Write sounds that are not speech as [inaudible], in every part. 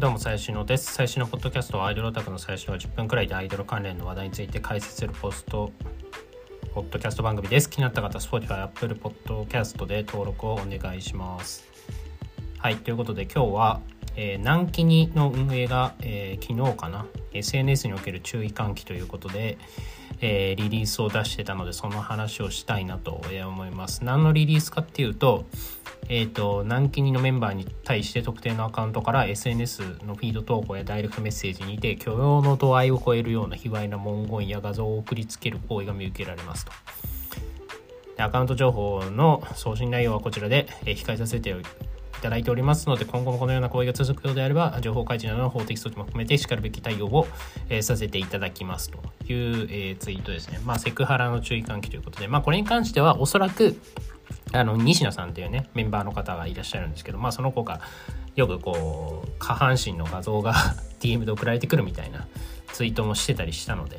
どうも最新のです。最新のポッドキャストはアイドルオタクの最初は10分くらいでアイドル関連の話題について解説するポストポッドキャスト番組です。気になった方 Spotify、Apple Podcast で登録をお願いします。はいということで今日は、えー、南紀にの運営が、えー、昨日かな SNS における注意喚起ということで、えー、リリースを出してたのでその話をしたいなと思います何のリリースかっていうとえっ、ー、と、南紀のメンバーに対して特定のアカウントから SNS のフィード投稿やダイレクトメッセージにて許容の度合いを超えるような卑猥な文言や画像を送りつける行為が見受けられますと。アカウント情報の送信内容はこちらで控えさせていただいておりますので、今後もこのような行為が続くようであれば、情報開示などの法的措置も含めてしかるべき対応を、えさせていただきますという、えツイートですね。まあ、セクハラの注意喚起ということで、まあ、これに関してはおそらく、あの西野さんっていうねメンバーの方がいらっしゃるんですけど、まあ、その子がよくこう下半身の画像が [laughs] DM で送られてくるみたいなツイートもしてたりしたので、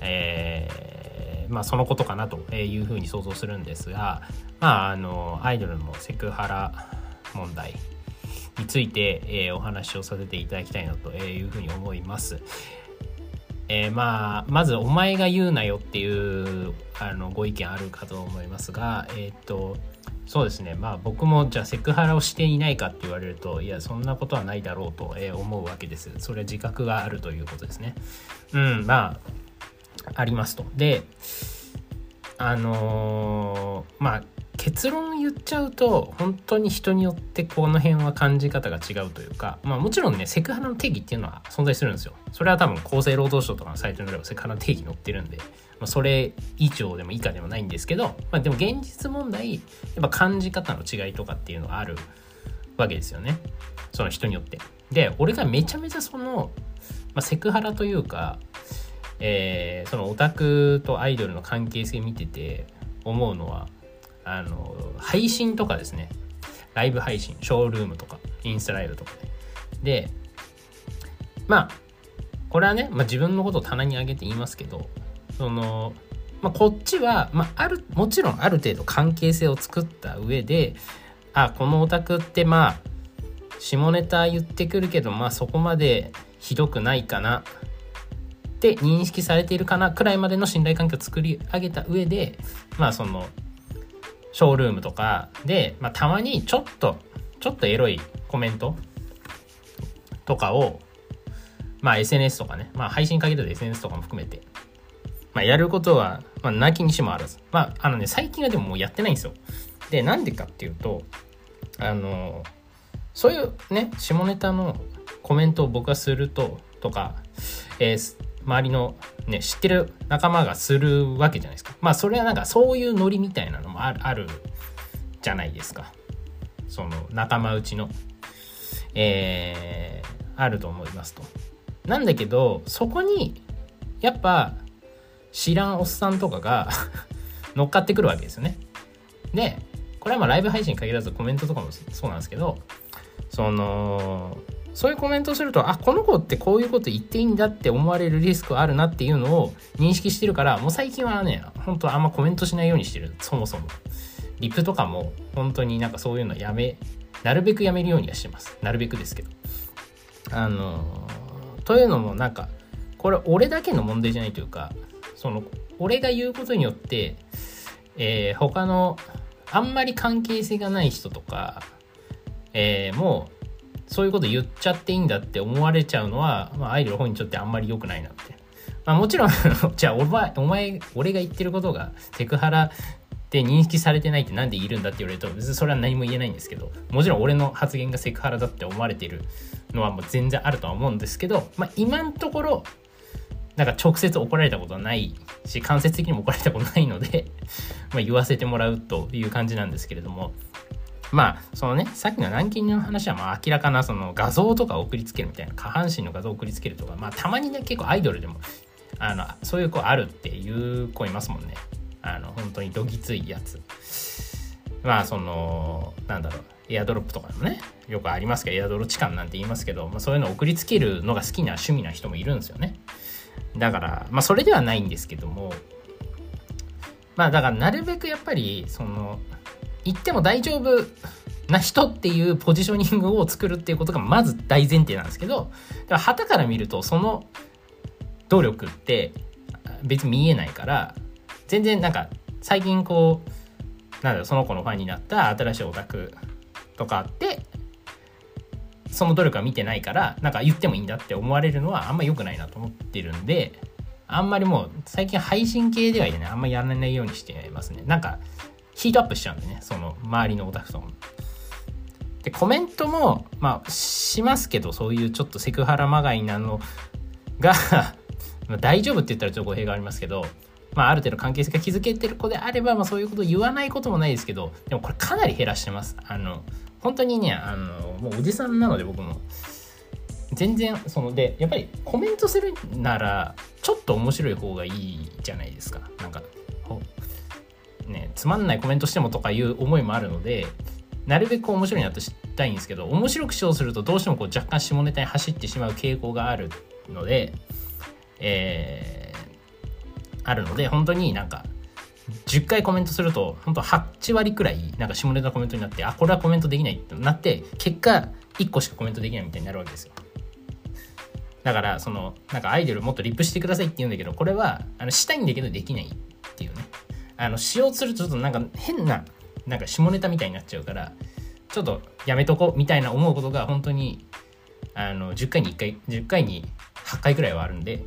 えー、まあ、そのことかなというふうに想像するんですが、まあ、あのアイドルのセクハラ問題について、えー、お話をさせていただきたいなというふうに思います。えー、まあまず「お前が言うなよ」っていうあのご意見あるかと思いますがえっ、とそうですね。まあ僕もじゃあセクハラをしていないかって言われるといやそんなことはないだろうと思うわけです。それは自覚があるということですね。うんまあありますと。であのー、まあ結論言っちゃうと本当に人によってこの辺は感じ方が違うというかまあもちろんねセクハラの定義っていうのは存在するんですよ。それは多分厚生労働省とかのサイトによればセクハラの定義載ってるんで、まあ、それ以上でも以下でもないんですけど、まあ、でも現実問題やっぱ感じ方の違いとかっていうのがあるわけですよね。その人によって。で俺がめちゃめちゃその、まあ、セクハラというかえー、そのオタクとアイドルの関係性見てて思うのはあの配信とかですね。ライブ配信ショールームとかインスタライブとかね。でまあこれはね、まあ、自分のことを棚に上げて言いますけどその、まあ、こっちは、まあ、あるもちろんある程度関係性を作った上であこのオタクってまあ下ネタ言ってくるけどまあそこまでひどくないかなって認識されているかなくらいまでの信頼関係を作り上げた上でまあそのショールームとかで、まあ、たまにちょっと、ちょっとエロいコメントとかを、まあ SNS とかね、まあ配信かけてる SNS とかも含めて、まあやることは、まあ泣きにしもあらず。まああのね、最近はでももうやってないんですよ。で、なんでかっていうと、あの、そういうね、下ネタのコメントを僕がすると、とか、えー、周りのね、知ってる仲間がするわけじゃないですか。まあそれはなんかそういうノリみたいなのもある、あるじゃないですか。その仲間内の。えー、あると思いますと。なんだけど、そこに、やっぱ、知らんおっさんとかが [laughs] 乗っかってくるわけですよね。で、これはまあライブ配信に限らずコメントとかもそうなんですけど、その、そういうコメントすると、あ、この子ってこういうこと言っていいんだって思われるリスクはあるなっていうのを認識してるから、もう最近はね、本当あんまコメントしないようにしてる。そもそも。リプとかも本当になんかそういうのやめ、なるべくやめるようにはしてます。なるべくですけど。あのというのもなんか、これ俺だけの問題じゃないというか、その、俺が言うことによって、えー、他のあんまり関係性がない人とか、えー、もうそういうこと言っちゃっていいんだって思われちゃうのは、まあ、アイドル本人にとってあんまり良くないなって。まあ、もちろん [laughs] じゃあお前、お前、俺が言ってることがセクハラって認識されてないって何でいるんだって言われると、別にそれは何も言えないんですけど、もちろん俺の発言がセクハラだって思われてるのはもう全然あるとは思うんですけど、まあ、今のところ、なんか直接怒られたことはないし、間接的にも怒られたことないのでま言わせてもらうという感じなんですけれども、まあ、そのね、さっきのランキングの話はまあ明らかなその画像とか送りつけるみたいな、下半身の画像を送りつけるとか、まあたまにね、結構アイドルでも、あの、そういう子あるっていう子いますもんね。あの、本当にどぎついやつ。まあ、その、なんだろう、エアドロップとかもね、よくありますけど、エアドロ痴漢なんて言いますけど、まあ、そういうのを送りつけるのが好きな趣味な人もいるんですよね。だから、まあ、それではないんですけども、まあ、だから、なるべくやっぱり、その、言っても大丈夫な人っていうポジショニングを作るっていうことがまず大前提なんですけどはたから見るとその努力って別に見えないから全然なんか最近こうなんだろその子のファンになった新しいオタクとかあってその努力は見てないからなんか言ってもいいんだって思われるのはあんま良くないなと思ってるんであんまりもう最近配信系ではねあんまやらないようにしてますね。なんかヒートアップしちゃうんでね。その周りのオタクとも。でコメントもまあしますけどそういうちょっとセクハラまがいなのが [laughs] 大丈夫って言ったらちょっと語弊がありますけどまあ、ある程度関係性が築けてる子であれば、まあ、そういうこと言わないこともないですけどでもこれかなり減らしてます。あの本当にねあのもうおじさんなので僕も。全然そのでやっぱりコメントするならちょっと面白い方がいいじゃないですか。なんかねつまんないコメントしてもとかいう思いもあるのでなるべく面白いなとしたいんですけど面白くしようするとどうしてもこう若干下ネタに走ってしまう傾向があるのでえーあるので本当になんか10回コメントすると本当8割くらいなんか下ネタコメントになってあこれはコメントできないってなって結果1個しかコメントできないみたいになるわけですよ。だからそのなんかアイドルもっとリップしてくださいって言うんだけどこれはあのしたいんだけどできないっていうね。あのしようとするとちょっとなんか変ななんか下ネタみたいになっちゃうからちょっとやめとこうみたいな思うことが本当にあの10回に1回10回に8回くらいはあるんで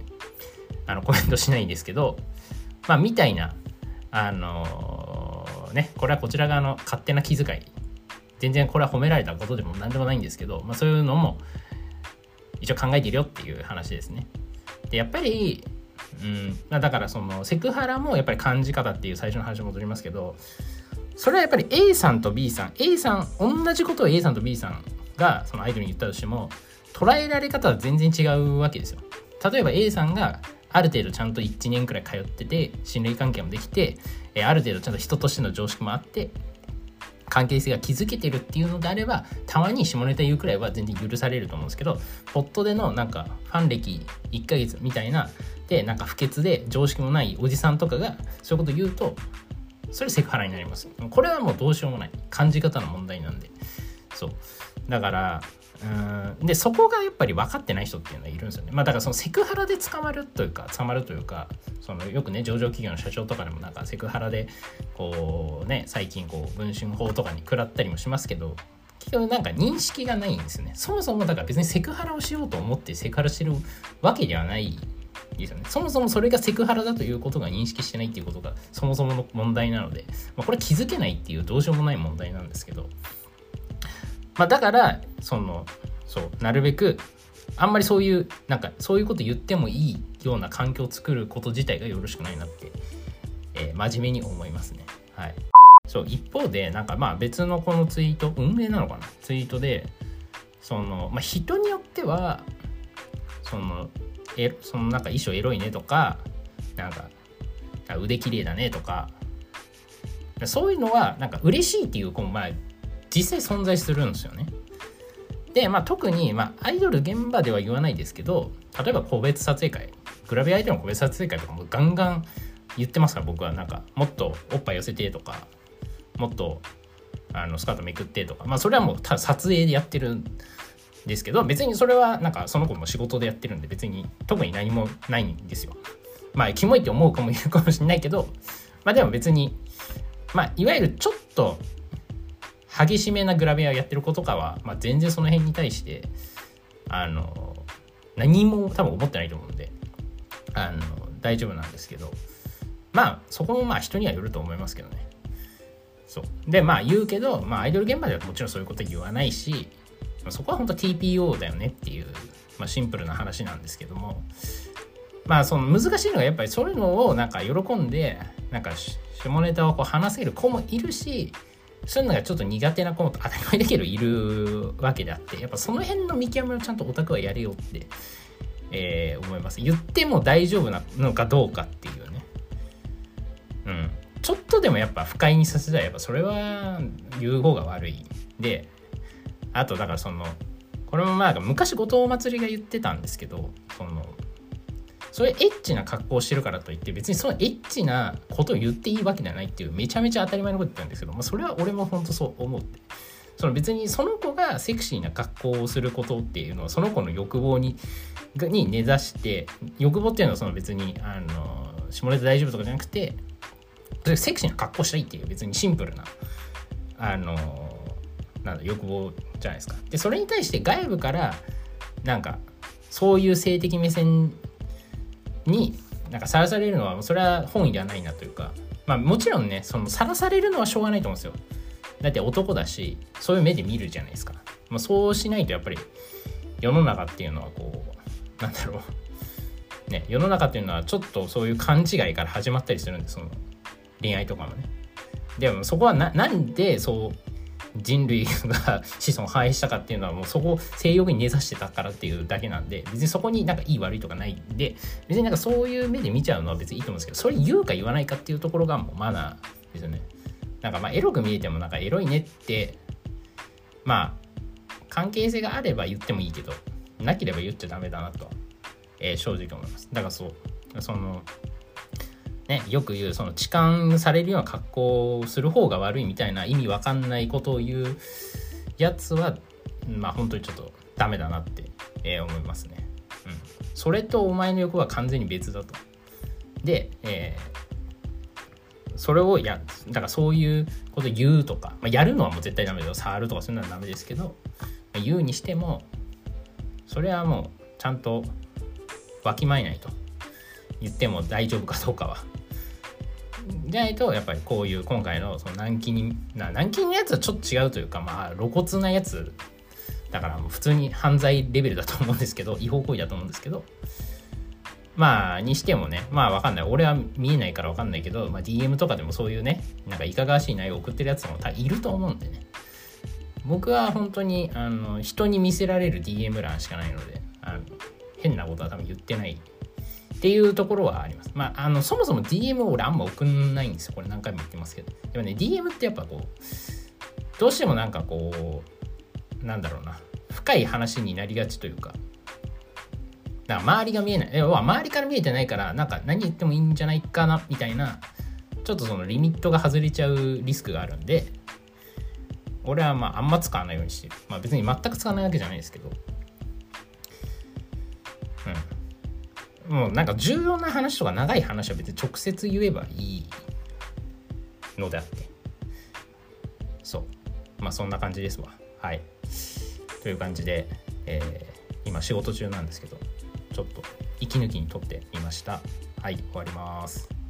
あのコメントしないんですけどまあ、みたいな、あのー、ね、これはこちら側の勝手な気遣い。全然これは褒められたことでも何でもないんですけど、まあ、そういうのも一応考えてるよっていう話ですね。で、やっぱり、うん、だからそのセクハラもやっぱり感じ方っていう最初の話に戻りますけど、それはやっぱり A さんと B さん、A さん、同じことを A さんと B さんがそのアイドルに言ったとしても、捉えられ方は全然違うわけですよ。例えば A さんがある程度ちゃんと1年くらい通ってて信頼関係もできて、ある程度ちゃんと人としての常識もあって関係性が築けてるっていうのであればたまに下ネタ言うくらいは全然許されると思うんですけどポットでのなんかファン歴1ヶ月みたいなでなんか不潔で常識もないおじさんとかがそういうこと言うとそれセクハラになりますこれはもうどうしようもない感じ方の問題なんでそうだからうんでそこがやっぱり分かってない人っていうのはいるんですよね。まあだからそのセクハラで捕まるというか捕まるというかそのよくね上場企業の社長とかでもなんかセクハラでこうね最近こう文春法とかに食らったりもしますけど結局なんか認識がないんですよね。そもそもだから別にセクハラをしようと思ってセクハラしてるわけではないですよね。そもそもそれがセクハラだということが認識してないっていうことがそもそもの問題なので、まあ、これ気づけないっていうどうしようもない問題なんですけどまあ、だからそのそうなるべくあんまりそういうなんかそういうこと言ってもいいような環境を作ること自体がよろしくないなって、えー、真面目に思いますね。はい、そう一方でなんかまあ別のこのツイート運営なのかな？ツイートでその、まあ、人によってはそのえそのなんか衣装エロいねとかなんか腕綺麗だねとかそういうのはなんか嬉しいっていうこのまあ実際存在するんですよね。で、まあ、特に、まあ、アイドル現場では言わないですけど例えば個別撮影会グラビア相手の個別撮影会とかもガンガン言ってますから僕はなんかもっとおっぱい寄せてとかもっとあのスカートめくってとかまあそれはもう撮影でやってるですけど別にそれはなんかその子も仕事でやってるんで別に特に何もないんですよ。まあキモいって思うかもいるかもしれないけどまあでも別にまあいわゆるちょっと激しめなグラビアをやってる子とかは、まあ、全然その辺に対してあの何も多分思ってないと思うんであの大丈夫なんですけどまあそこもまあ人にはよると思いますけどね。そう。でまあ言うけど、まあ、アイドル現場ではもちろんそういうこと言わないしそこは本当 TPO だよねっていう、まあ、シンプルな話なんですけども。まあその難しいのがやっぱりそういうのをなんか喜んでなんか下ネタをこう話せる子もいるしそういうのがちょっと苦手な子も当たり前だけどいるわけであってやっぱその辺の見極めをちゃんとオタクはやれよって、えー、思います。言っても大丈夫なのかどうかっていうね。うん。ちょっとでもやっぱ不快にさせたらやっぱそれは言う方が悪い。であとだからそのこれもまあ昔後藤祭りが言ってたんですけどそのそれエッチな格好をしてるからといって別にそのエッチなことを言っていいわけではないっていうめちゃめちゃ当たり前のこと言ったんですけど、まあ、それは俺も本当そう思って。その別にその子がセクシーな格好をすることっていうのはその子の欲望にに根ざして欲望っていうのはその別にあの下ネタ大丈夫とかじゃなくてセクシーな格好したいっていう別にシンプルなあのなんだ欲望じゃないですか。でそれに対して外部からなんかそういう性的目線になんかさらされるのはそれは本意ではないなというかまあもちろんねそのさらされるのはしょうがないと思うんですよ。だって男だしそういう目で見るじゃないですか。まあ、そうしないとやっぱり世の中っていうのはこうなんだろうね世の中っていうのはちょっとそういう勘違いから始まったりするんですその恋愛とかもね。でもそこはななんでそう人類が子孫繁栄したかっていうのはもうそこを性欲に根ざしてたからっていうだけなんで別にそこになんかいい悪いとかないんで別になんかそういう目で見ちゃうのは別にいいと思うんですけどそれ言うか言わないかっていうところがもうマナーですよね。なんかまあエロく見えてもなんかエロいねってまあ関係性があれば言ってもいいけどなければ言っちゃダメだなと、えー、正直思います。だからそうそのね、よく言うその痴漢されるような格好をする方が悪いみたいな意味わかんないことを言うやつはまあ本当にちょっとダメだなって、えー、思いますね。うん。それとお前の欲は完全に別だと。で、えー、それをや、だからそういうこと言うとか、まあ、やるのはもう絶対ダメだよ。触るとかそういうのはダメですけど、まあ、言うにしても、それはもうちゃんとわきまえないと言っても大丈夫かどうかはじゃないとやっぱりこういう今回のその軟禁な軟禁のやつはちょっと違うというかまあ露骨なやつだから普通に犯罪レベルだと思うんですけど違法行為だと思うんですけどまあにしてもねまあわかんない。俺は見えないからわかんないけど、まあ、DM とかでもそういうねなんかいかがわしい内容を送ってるやつもいると思うんでね。僕は本当にあの人に見せられる DM 欄しかないのであの変なことは多分言ってない。っていうところはあります。まあ、あの、そもそも DM を俺あんま送んないんですよ。これ何回も言ってますけど。でもね、DM ってやっぱこう、どうしてもなんかこう、なんだろうな、深い話になりがちというか、だから周りが見えない。要は周りから見えてないから、なんか何言ってもいいんじゃないかな、みたいな、ちょっとそのリミットが外れちゃうリスクがあるんで、俺はまああんま使わないようにしてる。まあ別に全く使わないわけじゃないですけど、もうなんか重要な話とか長い話は別に直接言えばいいのであって。そう。まあそんな感じですわ。はい。という感じで、えー、今仕事中なんですけどちょっと息抜きにとってみました。はい終わります。